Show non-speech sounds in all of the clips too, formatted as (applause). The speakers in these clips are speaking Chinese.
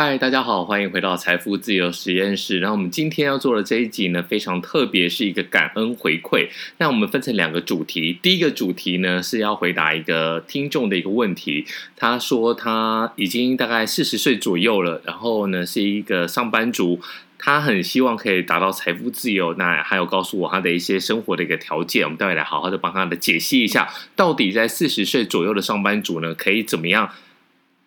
嗨，大家好，欢迎回到财富自由实验室。然后我们今天要做的这一集呢，非常特别，是一个感恩回馈。那我们分成两个主题，第一个主题呢是要回答一个听众的一个问题。他说他已经大概四十岁左右了，然后呢是一个上班族，他很希望可以达到财富自由。那还有告诉我他的一些生活的一个条件，我们待会来好好的帮他的解析一下，到底在四十岁左右的上班族呢，可以怎么样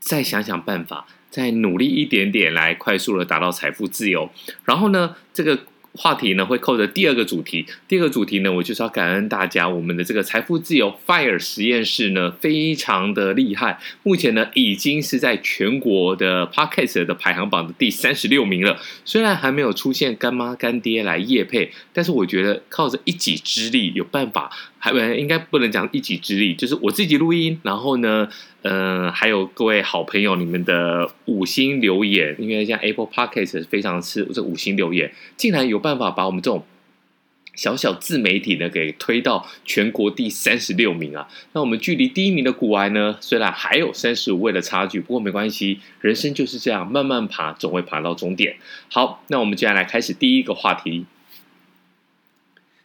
再想想办法。再努力一点点，来快速的达到财富自由。然后呢，这个。话题呢会扣着第二个主题，第二个主题呢，我就是要感恩大家，我们的这个财富自由 Fire 实验室呢非常的厉害，目前呢已经是在全国的 Podcast 的排行榜的第三十六名了。虽然还没有出现干妈干爹来业配，但是我觉得靠着一己之力有办法，还应该不能讲一己之力，就是我自己录音，然后呢，呃，还有各位好朋友你们的五星留言，因为像 Apple Podcast 非常吃这五星留言，竟然有。办法把我们这种小小自媒体呢给推到全国第三十六名啊！那我们距离第一名的股癌呢，虽然还有三十五位的差距，不过没关系，人生就是这样，慢慢爬，总会爬到终点。好，那我们接下来开始第一个话题。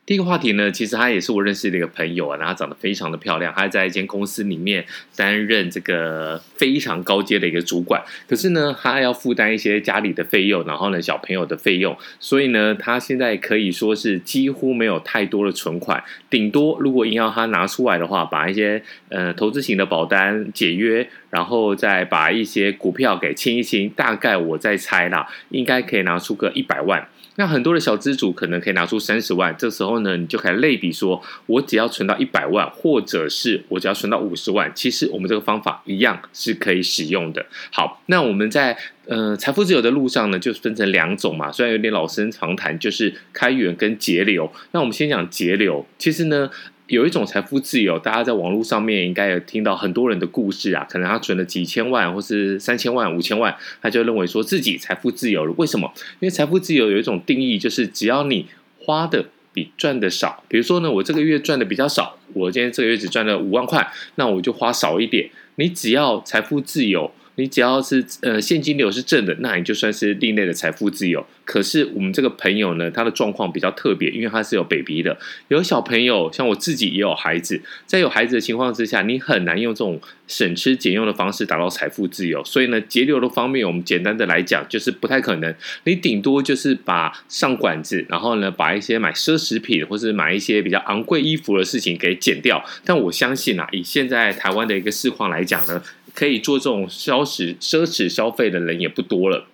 第一个话题呢，其实他也是我认识的一个朋友啊，然后他长得非常的漂亮，他在一间公司里面担任这个非常高阶的一个主管，可是呢，他要负担一些家里的费用，然后呢，小朋友的费用，所以呢，他现在可以说是几乎没有太多的存款，顶多如果硬要他拿出来的话，把一些呃投资型的保单解约，然后再把一些股票给清一清，大概我在猜啦，应该可以拿出个一百万。那很多的小资主可能可以拿出三十万，这时候呢，你就可以类比说，我只要存到一百万，或者是我只要存到五十万，其实我们这个方法一样是可以使用的。好，那我们在呃财富自由的路上呢，就分成两种嘛，虽然有点老生常谈，就是开源跟节流。那我们先讲节流，其实呢。有一种财富自由，大家在网络上面应该有听到很多人的故事啊。可能他存了几千万，或是三千万、五千万，他就认为说自己财富自由了。为什么？因为财富自由有一种定义，就是只要你花的比赚的少。比如说呢，我这个月赚的比较少，我今天这个月只赚了五万块，那我就花少一点。你只要财富自由。你只要是呃现金流是正的，那你就算是另类的财富自由。可是我们这个朋友呢，他的状况比较特别，因为他是有 baby 的，有小朋友，像我自己也有孩子，在有孩子的情况之下，你很难用这种省吃俭用的方式达到财富自由。所以呢，节流的方面，我们简单的来讲，就是不太可能。你顶多就是把上馆子，然后呢，把一些买奢侈品或是买一些比较昂贵衣服的事情给减掉。但我相信啊，以现在台湾的一个市况来讲呢。可以做这种消食奢侈消费的人也不多了，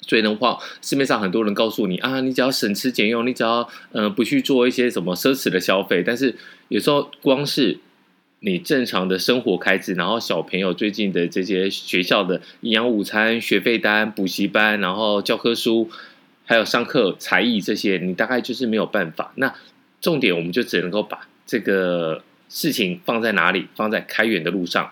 所以的话，市面上很多人告诉你啊，你只要省吃俭用，你只要呃不去做一些什么奢侈的消费，但是有时候光是你正常的生活开支，然后小朋友最近的这些学校的营养午餐、学费单、补习班，然后教科书，还有上课才艺这些，你大概就是没有办法。那重点我们就只能够把这个事情放在哪里？放在开源的路上。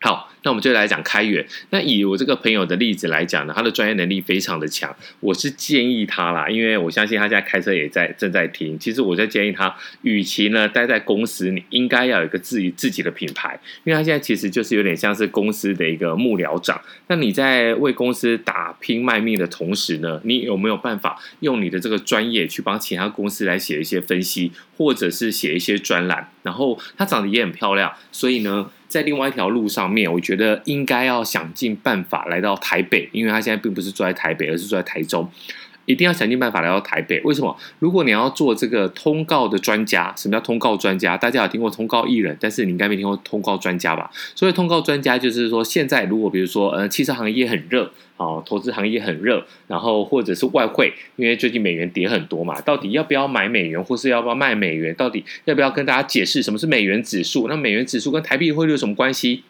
好，那我们就来讲开源。那以我这个朋友的例子来讲呢，他的专业能力非常的强。我是建议他啦，因为我相信他现在开车也在正在听。其实我在建议他，与其呢待在公司，你应该要有一个自己自己的品牌。因为他现在其实就是有点像是公司的一个幕僚长。那你在为公司打拼卖命的同时呢，你有没有办法用你的这个专业去帮其他公司来写一些分析，或者是写一些专栏？然后他长得也很漂亮，所以呢。在另外一条路上面，我觉得应该要想尽办法来到台北，因为他现在并不是住在台北，而是住在台中。一定要想尽办法来到台北。为什么？如果你要做这个通告的专家，什么叫通告专家？大家有听过通告艺人，但是你应该没听过通告专家吧？所以通告专家就是说，现在如果比如说，呃，汽车行业很热，哦，投资行业很热，然后或者是外汇，因为最近美元跌很多嘛，到底要不要买美元，或是要不要卖美元？到底要不要跟大家解释什么是美元指数？那美元指数跟台币汇率有什么关系？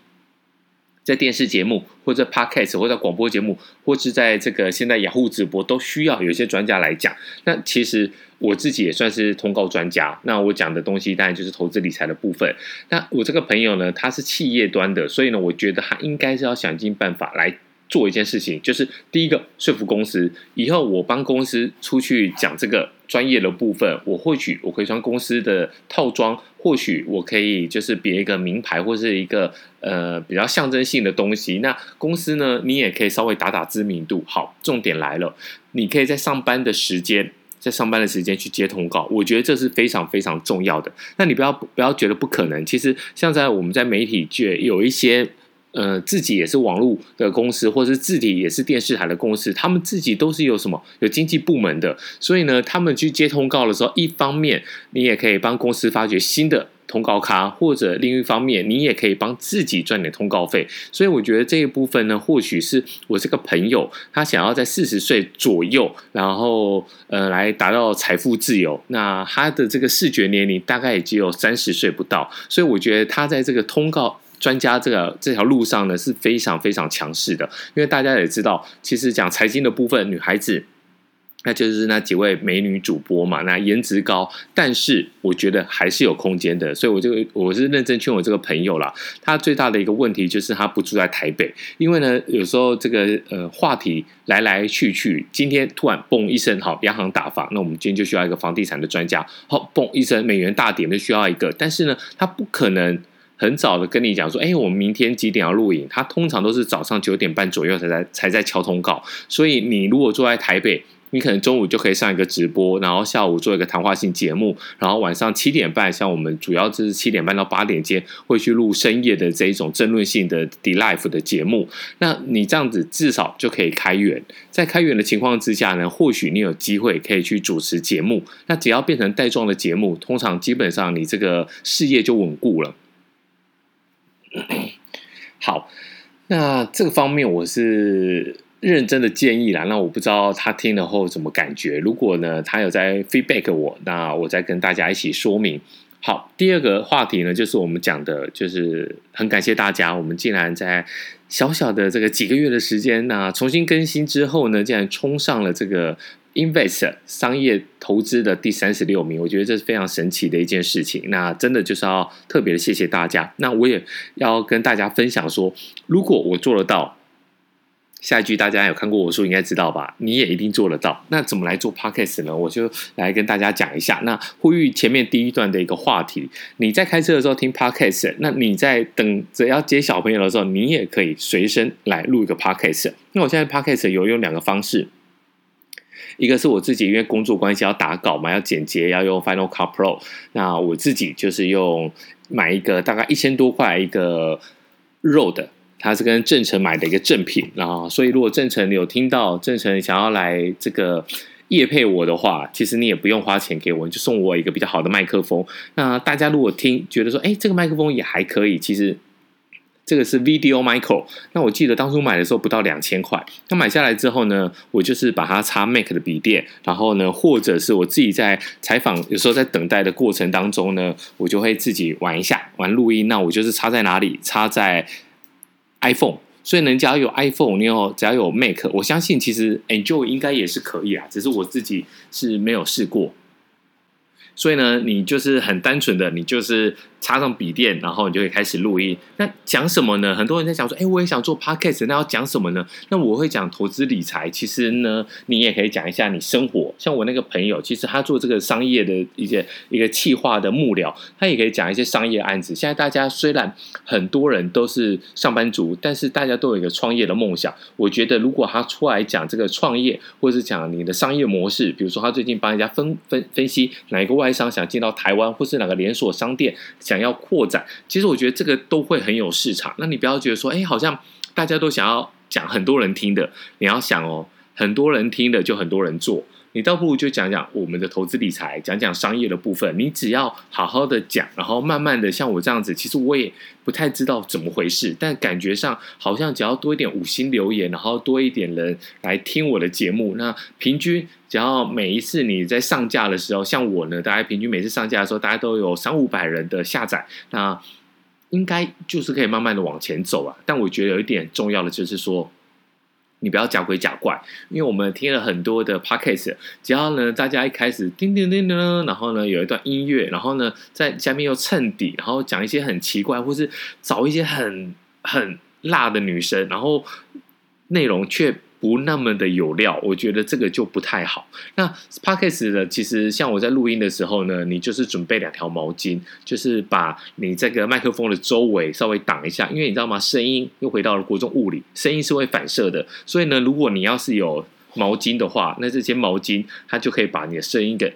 在电视节目，或者 podcast，或者广播节目，或是在这个现在雅虎直播，都需要有一些专家来讲。那其实我自己也算是通告专家。那我讲的东西当然就是投资理财的部分。那我这个朋友呢，他是企业端的，所以呢，我觉得他应该是要想尽办法来做一件事情，就是第一个说服公司，以后我帮公司出去讲这个专业的部分，我或许我可以穿公司的套装，或许我可以就是别一个名牌或是一个呃比较象征性的东西。那公司呢，你也可以稍微打打知名度。好，重点来了，你可以在上班的时间，在上班的时间去接通告，我觉得这是非常非常重要的。那你不要不要觉得不可能，其实像在我们在媒体界有一些。呃，自己也是网络的公司，或者是自己也是电视台的公司，他们自己都是有什么有经济部门的，所以呢，他们去接通告的时候，一方面你也可以帮公司发掘新的通告咖，或者另一方面你也可以帮自己赚点通告费。所以我觉得这一部分呢，或许是我这个朋友他想要在四十岁左右，然后呃来达到财富自由，那他的这个视觉年龄大概也只有三十岁不到，所以我觉得他在这个通告。专家这个这条路上呢是非常非常强势的，因为大家也知道，其实讲财经的部分，女孩子那就是那几位美女主播嘛，那颜值高，但是我觉得还是有空间的，所以我就我是认真劝我这个朋友啦，他最大的一个问题就是他不住在台北，因为呢有时候这个呃话题来来去去，今天突然嘣一声，好，央行打房，那我们今天就需要一个房地产的专家，好，嘣一声，美元大跌就需要一个，但是呢，他不可能。很早的跟你讲说，哎，我们明天几点要录影？他通常都是早上九点半左右才在才在敲通告。所以你如果坐在台北，你可能中午就可以上一个直播，然后下午做一个谈话性节目，然后晚上七点半，像我们主要就是七点半到八点间会去录深夜的这一种争论性的 D Live 的节目。那你这样子至少就可以开源，在开源的情况之下呢，或许你有机会可以去主持节目。那只要变成带状的节目，通常基本上你这个事业就稳固了。(clears throat) 好，那这个方面我是认真的建议啦。那我不知道他听了后怎么感觉。如果呢，他有在 feedback 我，那我再跟大家一起说明。好，第二个话题呢，就是我们讲的，就是很感谢大家，我们竟然在小小的这个几个月的时间，那重新更新之后呢，竟然冲上了这个。Invest 商业投资的第三十六名，我觉得这是非常神奇的一件事情。那真的就是要特别的谢谢大家。那我也要跟大家分享说，如果我做得到，下一句大家有看过我书应该知道吧？你也一定做得到。那怎么来做 Podcast 呢？我就来跟大家讲一下。那呼吁前面第一段的一个话题，你在开车的时候听 Podcast，那你在等着要接小朋友的时候，你也可以随身来录一个 Podcast。那我现在 Podcast 有用两个方式。一个是我自己，因为工作关系要打稿嘛，要剪接，要用 Final Cut Pro。那我自己就是用买一个大概一千多块一个 Rode，它是跟正成买的一个正品。然后，所以如果正成有听到正成想要来这个夜配我的话，其实你也不用花钱给我，就送我一个比较好的麦克风。那大家如果听觉得说，哎，这个麦克风也还可以，其实。这个是 Video Micro，那我记得当初买的时候不到两千块。那买下来之后呢，我就是把它插 Mac 的笔电，然后呢，或者是我自己在采访，有时候在等待的过程当中呢，我就会自己玩一下，玩录音。那我就是插在哪里？插在 iPhone。所以呢，只要有 iPhone，你有只要有 Mac，我相信其实 Enjoy 应该也是可以啊，只是我自己是没有试过。所以呢，你就是很单纯的，你就是插上笔电，然后你就可以开始录音。那讲什么呢？很多人在讲说，哎，我也想做 podcast，那要讲什么呢？那我会讲投资理财。其实呢，你也可以讲一下你生活。像我那个朋友，其实他做这个商业的一些一个企划的幕僚，他也可以讲一些商业案子。现在大家虽然很多人都是上班族，但是大家都有一个创业的梦想。我觉得如果他出来讲这个创业，或者是讲你的商业模式，比如说他最近帮人家分分分析哪一个外。外商想进到台湾，或是哪个连锁商店想要扩展，其实我觉得这个都会很有市场。那你不要觉得说，哎，好像大家都想要讲很多人听的，你要想哦，很多人听的就很多人做。你倒不如就讲讲我们的投资理财，讲讲商业的部分。你只要好好的讲，然后慢慢的像我这样子，其实我也不太知道怎么回事，但感觉上好像只要多一点五星留言，然后多一点人来听我的节目，那平均只要每一次你在上架的时候，像我呢，大概平均每次上架的时候，大家都有三五百人的下载，那应该就是可以慢慢的往前走啊。但我觉得有一点重要的就是说。你不要假鬼假怪，因为我们听了很多的 podcast，只要呢大家一开始叮叮叮叮，然后呢有一段音乐，然后呢在下面又衬底，然后讲一些很奇怪，或是找一些很很辣的女生，然后内容却不那么的有料，我觉得这个就不太好。那 Podcast 呢，其实像我在录音的时候呢，你就是准备两条毛巾，就是把你这个麦克风的周围稍微挡一下，因为你知道吗？声音又回到了国中物理，声音是会反射的，所以呢，如果你要是有毛巾的话，那这些毛巾它就可以把你的声音给。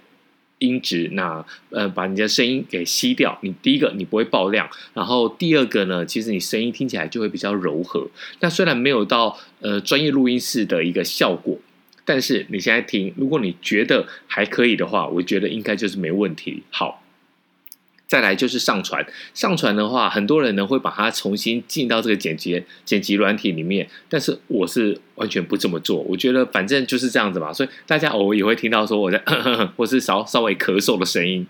音质，那呃，把你的声音给吸掉。你第一个你不会爆亮，然后第二个呢，其实你声音听起来就会比较柔和。那虽然没有到呃专业录音室的一个效果，但是你现在听，如果你觉得还可以的话，我觉得应该就是没问题。好。再来就是上传，上传的话，很多人呢会把它重新进到这个剪辑剪辑软体里面，但是我是完全不这么做。我觉得反正就是这样子吧，所以大家偶尔也会听到说我在呵 (coughs) 呵或是稍稍微咳嗽的声音。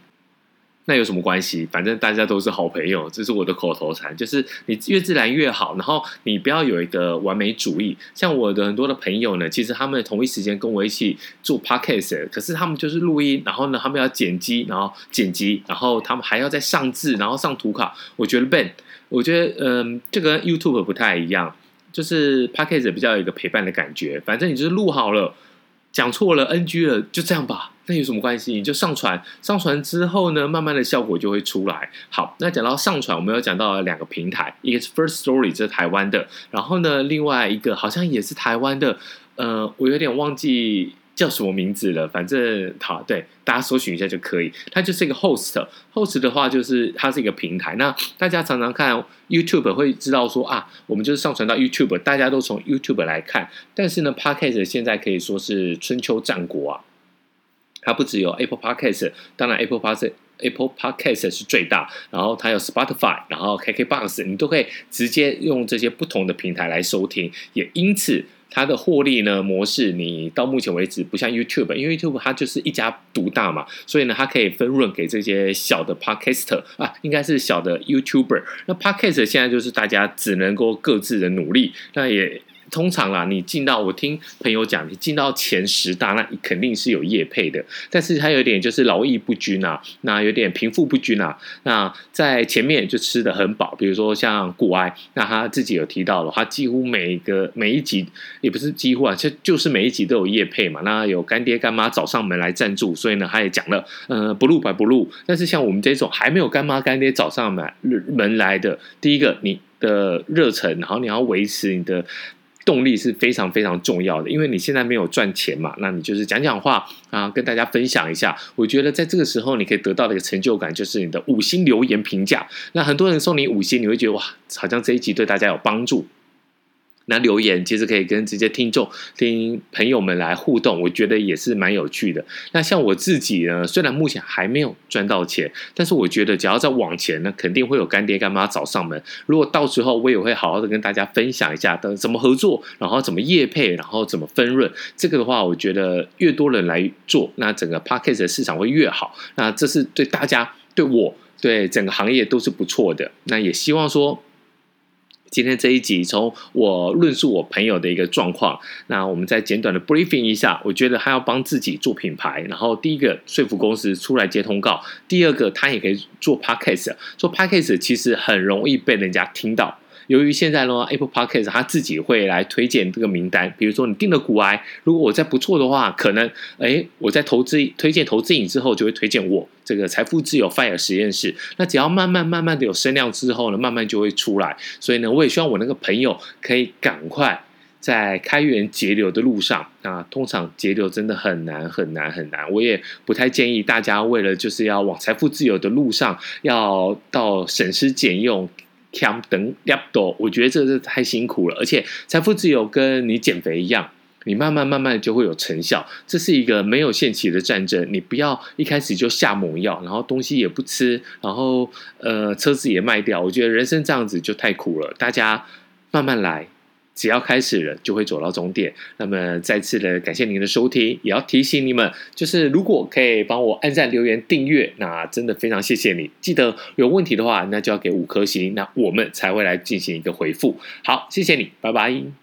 那有什么关系？反正大家都是好朋友，这是我的口头禅，就是你越自然越好。然后你不要有一个完美主义。像我的很多的朋友呢，其实他们同一时间跟我一起做 podcast，可是他们就是录音，然后呢，他们要剪辑，然后剪辑，然后他们还要再上字，然后上图卡。我觉得 Ben，我觉得嗯，这个 YouTube 不太一样，就是 podcast 比较有一个陪伴的感觉。反正你就是录好了，讲错了 NG 了，就这样吧。那有什么关系？你就上传，上传之后呢，慢慢的效果就会出来。好，那讲到上传，我们有讲到两个平台，一个是 First Story，这是台湾的，然后呢，另外一个好像也是台湾的，呃，我有点忘记叫什么名字了。反正好，对，大家搜寻一下就可以。它就是一个 host，host 的话就是它是一个平台。那大家常常看 YouTube 会知道说啊，我们就是上传到 YouTube，大家都从 YouTube 来看。但是呢，Podcast 现在可以说是春秋战国啊。它不只有 Apple Podcast，当然 Apple Podcast Apple Podcast 是最大，然后它有 Spotify，然后 KKBox，你都可以直接用这些不同的平台来收听。也因此，它的获利呢模式，你到目前为止不像 YouTube，因为 YouTube 它就是一家独大嘛，所以呢，它可以分润给这些小的 Podcaster 啊，应该是小的 YouTuber。那 Podcast 现在就是大家只能够各自的努力，那也。通常啦，你进到我听朋友讲，你进到前十大，那肯定是有业配的。但是它有点就是劳逸不均啊，那有点贫富不均啊。那在前面就吃得很饱，比如说像股癌，那他自己有提到了，他几乎每个每一集也不是几乎啊，就就是每一集都有业配嘛。那有干爹干妈找上门来赞助，所以呢，他也讲了，呃，不录白不录。但是像我们这种还没有干妈干爹找上门门来的，第一个你的热忱，然后你要维持你的。动力是非常非常重要的，因为你现在没有赚钱嘛，那你就是讲讲话啊，跟大家分享一下。我觉得在这个时候，你可以得到的一个成就感，就是你的五星留言评价。那很多人送你五星，你会觉得哇，好像这一集对大家有帮助。那留言其实可以跟直接听众、听朋友们来互动，我觉得也是蛮有趣的。那像我自己呢，虽然目前还没有赚到钱，但是我觉得只要再往前呢，肯定会有干爹干妈找上门。如果到时候我也会好好的跟大家分享一下等怎么合作，然后怎么业配，然后怎么分润。这个的话，我觉得越多人来做，那整个 Podcast 的市场会越好。那这是对大家、对我、对整个行业都是不错的。那也希望说。今天这一集从我论述我朋友的一个状况，那我们再简短的 briefing 一下。我觉得他要帮自己做品牌，然后第一个说服公司出来接通告，第二个他也可以做 podcast，做 podcast 其实很容易被人家听到。由于现在呢，Apple Podcast 他自己会来推荐这个名单，比如说你订了股癌，如果我再不错的话，可能诶我在投资推荐投资瘾之后，就会推荐我这个财富自由 Fire 实验室。那只要慢慢慢慢的有声量之后呢，慢慢就会出来。所以呢，我也希望我那个朋友可以赶快在开源节流的路上。那通常节流真的很难很难很难，我也不太建议大家为了就是要往财富自由的路上，要到省吃俭用。强等两多，我觉得这是太辛苦了，而且财富自由跟你减肥一样，你慢慢慢慢就会有成效。这是一个没有限期的战争，你不要一开始就下猛药，然后东西也不吃，然后呃车子也卖掉。我觉得人生这样子就太苦了，大家慢慢来。只要开始了，就会走到终点。那么，再次的感谢您的收听，也要提醒你们，就是如果可以帮我按赞、留言、订阅，那真的非常谢谢你。记得有问题的话，那就要给五颗星，那我们才会来进行一个回复。好，谢谢你，拜拜。